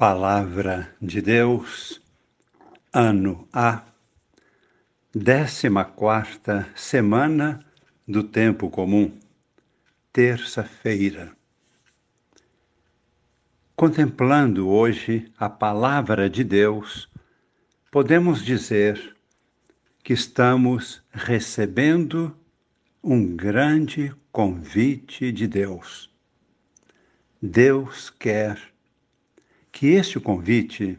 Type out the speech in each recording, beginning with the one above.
Palavra de Deus, ano A, décima quarta semana do tempo comum, terça-feira. Contemplando hoje a Palavra de Deus, podemos dizer que estamos recebendo um grande convite de Deus. Deus quer que este convite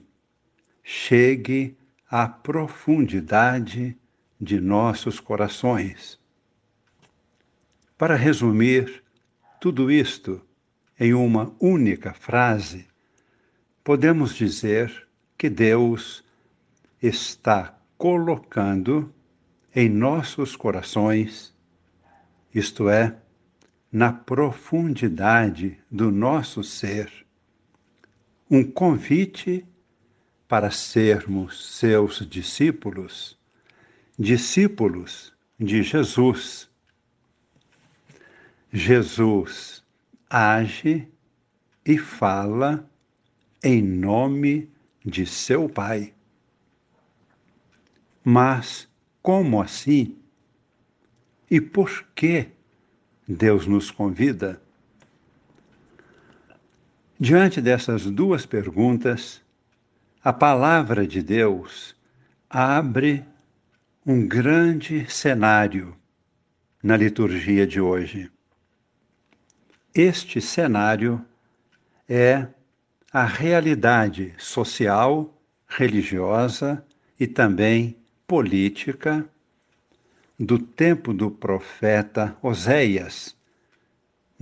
chegue à profundidade de nossos corações. Para resumir tudo isto em uma única frase, podemos dizer que Deus está colocando em nossos corações, isto é, na profundidade do nosso ser, um convite para sermos seus discípulos, discípulos de Jesus. Jesus age e fala em nome de seu Pai. Mas como assim? E por que Deus nos convida? Diante dessas duas perguntas, a palavra de Deus abre um grande cenário na liturgia de hoje. Este cenário é a realidade social, religiosa e também política do tempo do profeta Oséias,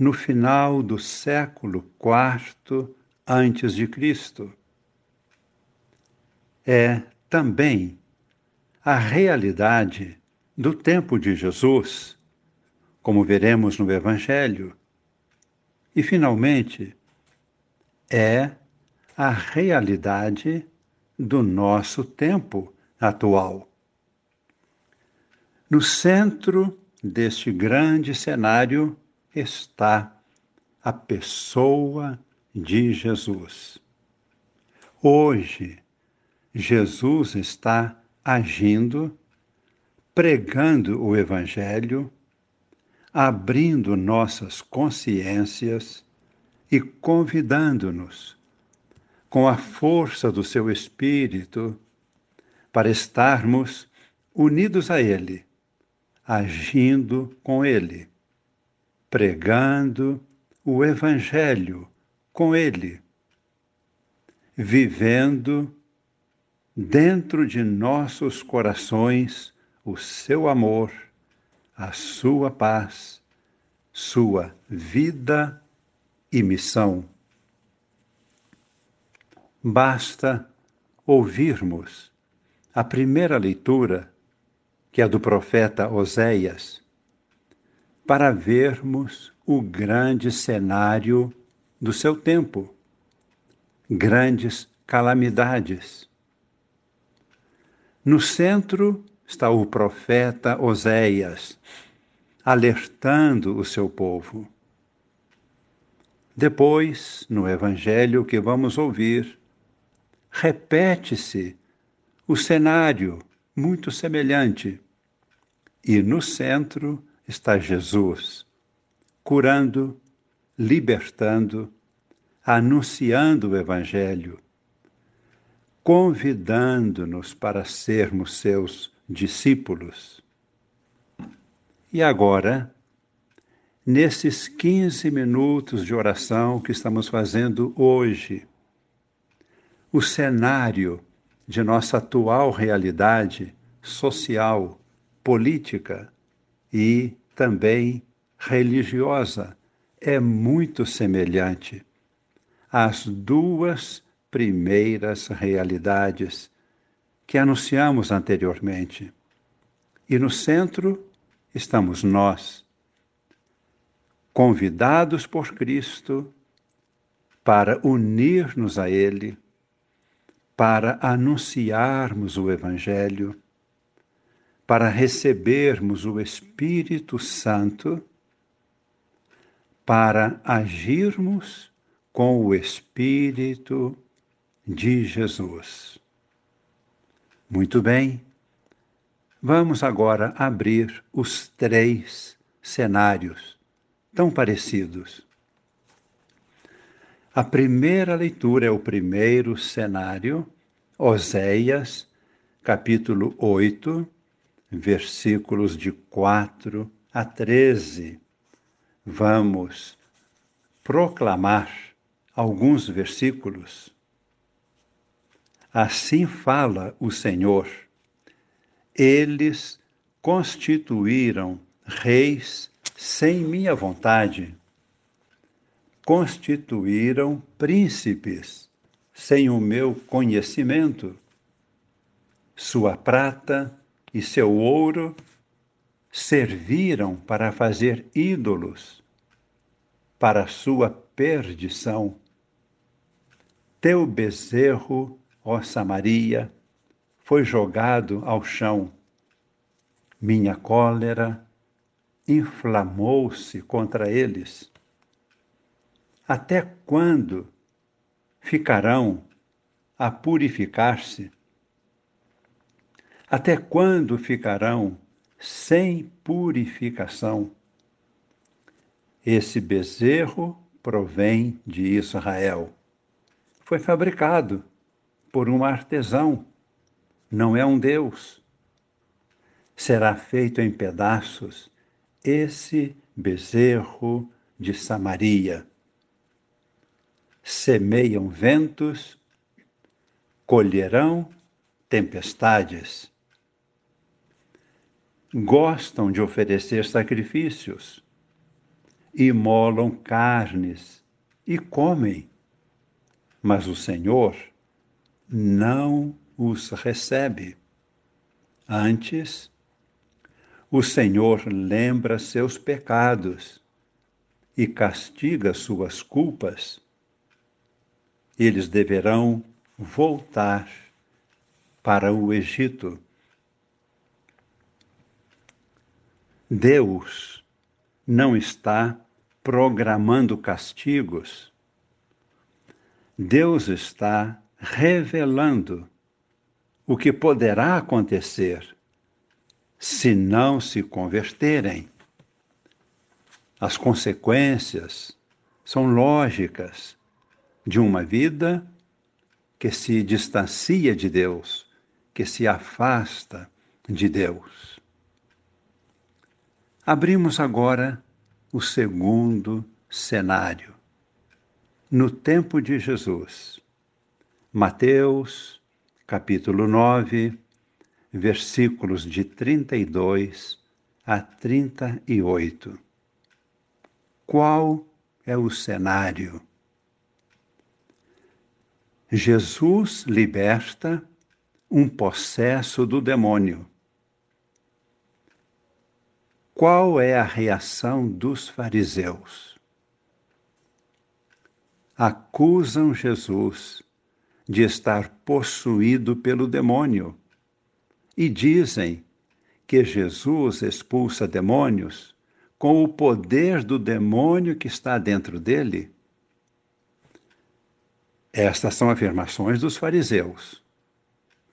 no final do século IV antes de Cristo. É também a realidade do tempo de Jesus, como veremos no Evangelho. E, finalmente, é a realidade do nosso tempo atual. No centro deste grande cenário está a pessoa de Jesus. Hoje, Jesus está agindo, pregando o Evangelho, abrindo nossas consciências e convidando-nos, com a força do seu Espírito, para estarmos unidos a Ele, agindo com Ele pregando o Evangelho com Ele, vivendo dentro de nossos corações o seu amor, a sua paz, sua vida e missão. Basta ouvirmos a primeira leitura, que é do profeta Oséias, para vermos o grande cenário do seu tempo, grandes calamidades. No centro está o profeta Oséias, alertando o seu povo. Depois, no evangelho que vamos ouvir, repete-se o cenário muito semelhante. E no centro está Jesus, curando, libertando, anunciando o Evangelho, convidando-nos para sermos seus discípulos. E agora, nesses 15 minutos de oração que estamos fazendo hoje, o cenário de nossa atual realidade social, política e também religiosa é muito semelhante às duas primeiras realidades que anunciamos anteriormente. E no centro estamos nós, convidados por Cristo para unir-nos a Ele, para anunciarmos o Evangelho para recebermos o Espírito Santo, para agirmos com o Espírito de Jesus. Muito bem, vamos agora abrir os três cenários tão parecidos. A primeira leitura é o primeiro cenário, Oséias, capítulo 8, versículos de 4 a 13. Vamos proclamar alguns versículos. Assim fala o Senhor. Eles constituíram reis sem minha vontade. Constituíram príncipes sem o meu conhecimento. Sua prata e seu ouro serviram para fazer ídolos, para sua perdição. Teu bezerro, ó Samaria, foi jogado ao chão. Minha cólera inflamou-se contra eles. Até quando ficarão a purificar-se? Até quando ficarão sem purificação? Esse bezerro provém de Israel. Foi fabricado por um artesão, não é um Deus. Será feito em pedaços esse bezerro de Samaria. Semeiam ventos, colherão tempestades. Gostam de oferecer sacrifícios, imolam carnes e comem, mas o Senhor não os recebe. Antes, o Senhor lembra seus pecados e castiga suas culpas. Eles deverão voltar para o Egito. Deus não está programando castigos. Deus está revelando o que poderá acontecer se não se converterem. As consequências são lógicas de uma vida que se distancia de Deus, que se afasta de Deus. Abrimos agora o segundo cenário. No tempo de Jesus, Mateus, capítulo 9, versículos de 32 a 38. Qual é o cenário? Jesus liberta um possesso do demônio. Qual é a reação dos fariseus? Acusam Jesus de estar possuído pelo demônio e dizem que Jesus expulsa demônios com o poder do demônio que está dentro dele. Estas são afirmações dos fariseus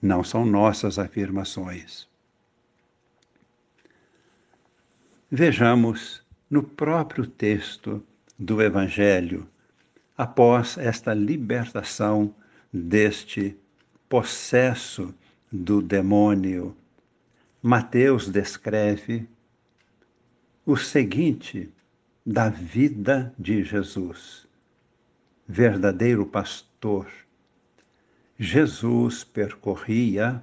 não são nossas afirmações. Vejamos no próprio texto do Evangelho, após esta libertação deste possesso do demônio, Mateus descreve o seguinte da vida de Jesus, verdadeiro pastor Jesus percorria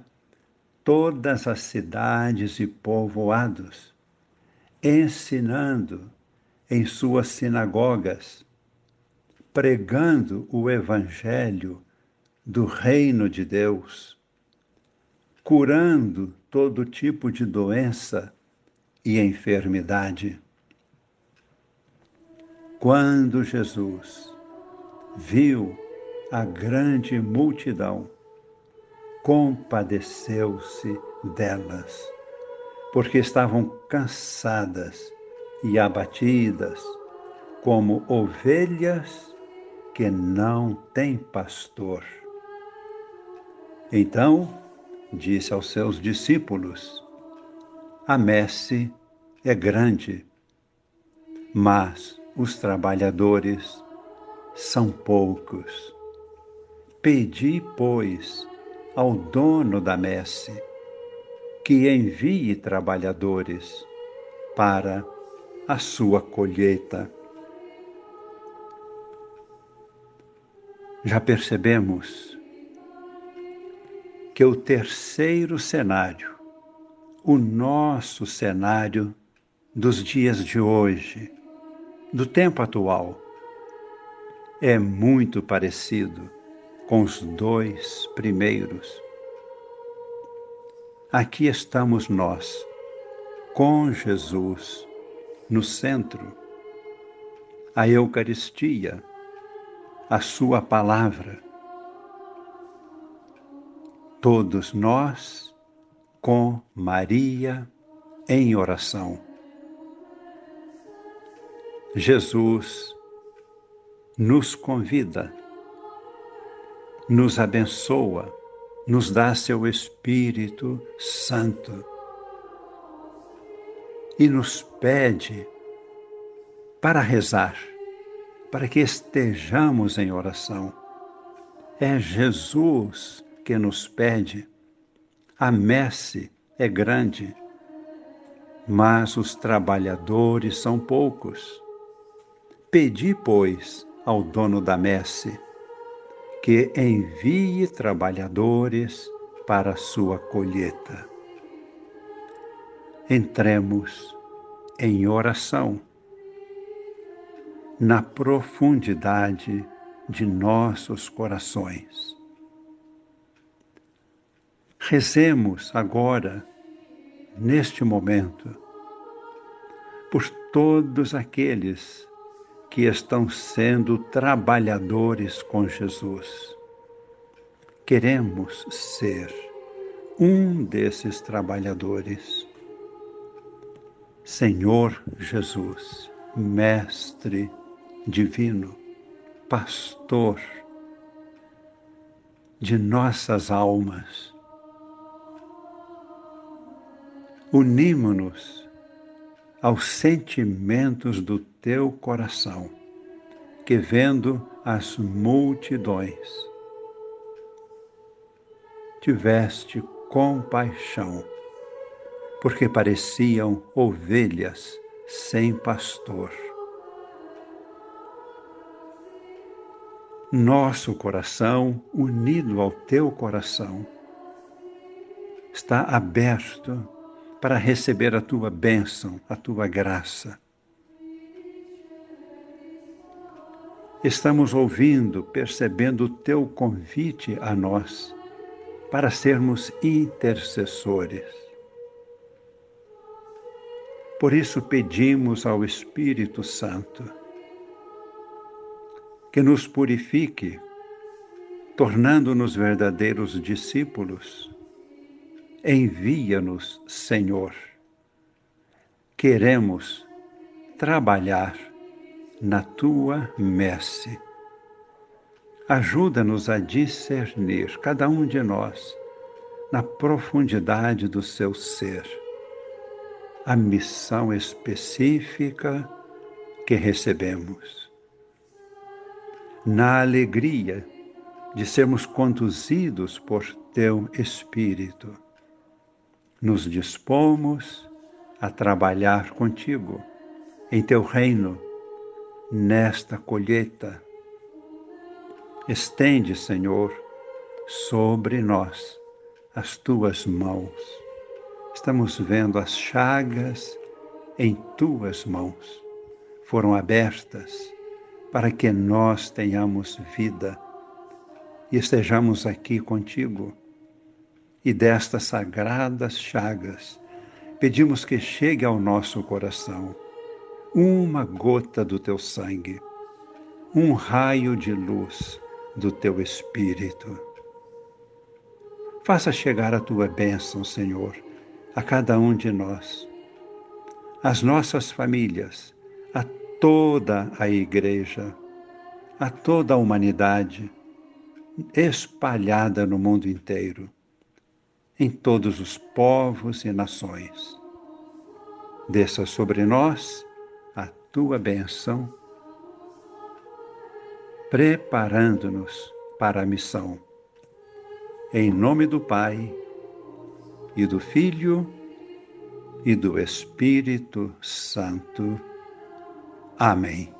todas as cidades e povoados, ensinando em suas sinagogas, pregando o Evangelho do Reino de Deus, curando todo tipo de doença e enfermidade. Quando Jesus viu a grande multidão, compadeceu-se delas, porque estavam cansadas e abatidas, como ovelhas que não têm pastor. Então disse aos seus discípulos: A messe é grande, mas os trabalhadores são poucos. Pedi, pois, ao dono da messe que envie trabalhadores para a sua colheita. Já percebemos que o terceiro cenário, o nosso cenário dos dias de hoje, do tempo atual, é muito parecido com os dois primeiros. Aqui estamos nós, com Jesus no centro, a Eucaristia, a Sua palavra. Todos nós com Maria em oração. Jesus nos convida nos abençoa, nos dá seu Espírito Santo e nos pede para rezar, para que estejamos em oração. É Jesus que nos pede. A messe é grande, mas os trabalhadores são poucos. Pedi, pois, ao dono da messe que envie trabalhadores para a sua colheita. Entremos em oração na profundidade de nossos corações. Rezemos agora, neste momento, por todos aqueles que estão sendo trabalhadores com Jesus. Queremos ser um desses trabalhadores. Senhor Jesus, Mestre Divino, Pastor de nossas almas, unimo-nos aos sentimentos do teu coração, que vendo as multidões, tiveste compaixão, porque pareciam ovelhas sem pastor. Nosso coração, unido ao teu coração, está aberto para receber a tua bênção, a tua graça. Estamos ouvindo, percebendo o teu convite a nós para sermos intercessores. Por isso pedimos ao Espírito Santo que nos purifique, tornando-nos verdadeiros discípulos Envia-nos, Senhor. Queremos trabalhar na tua messe. Ajuda-nos a discernir, cada um de nós, na profundidade do seu ser, a missão específica que recebemos. Na alegria de sermos conduzidos por teu Espírito nos dispomos a trabalhar contigo em teu reino, nesta colheita. Estende, Senhor, sobre nós as tuas mãos. Estamos vendo as chagas em tuas mãos. Foram abertas para que nós tenhamos vida e estejamos aqui contigo e destas sagradas chagas, pedimos que chegue ao nosso coração uma gota do teu sangue, um raio de luz do teu espírito. Faça chegar a tua bênção, Senhor, a cada um de nós, às nossas famílias, a toda a igreja, a toda a humanidade, espalhada no mundo inteiro, em todos os povos e nações. Desça sobre nós tua benção, preparando-nos para a missão. Em nome do Pai, e do Filho, e do Espírito Santo. Amém.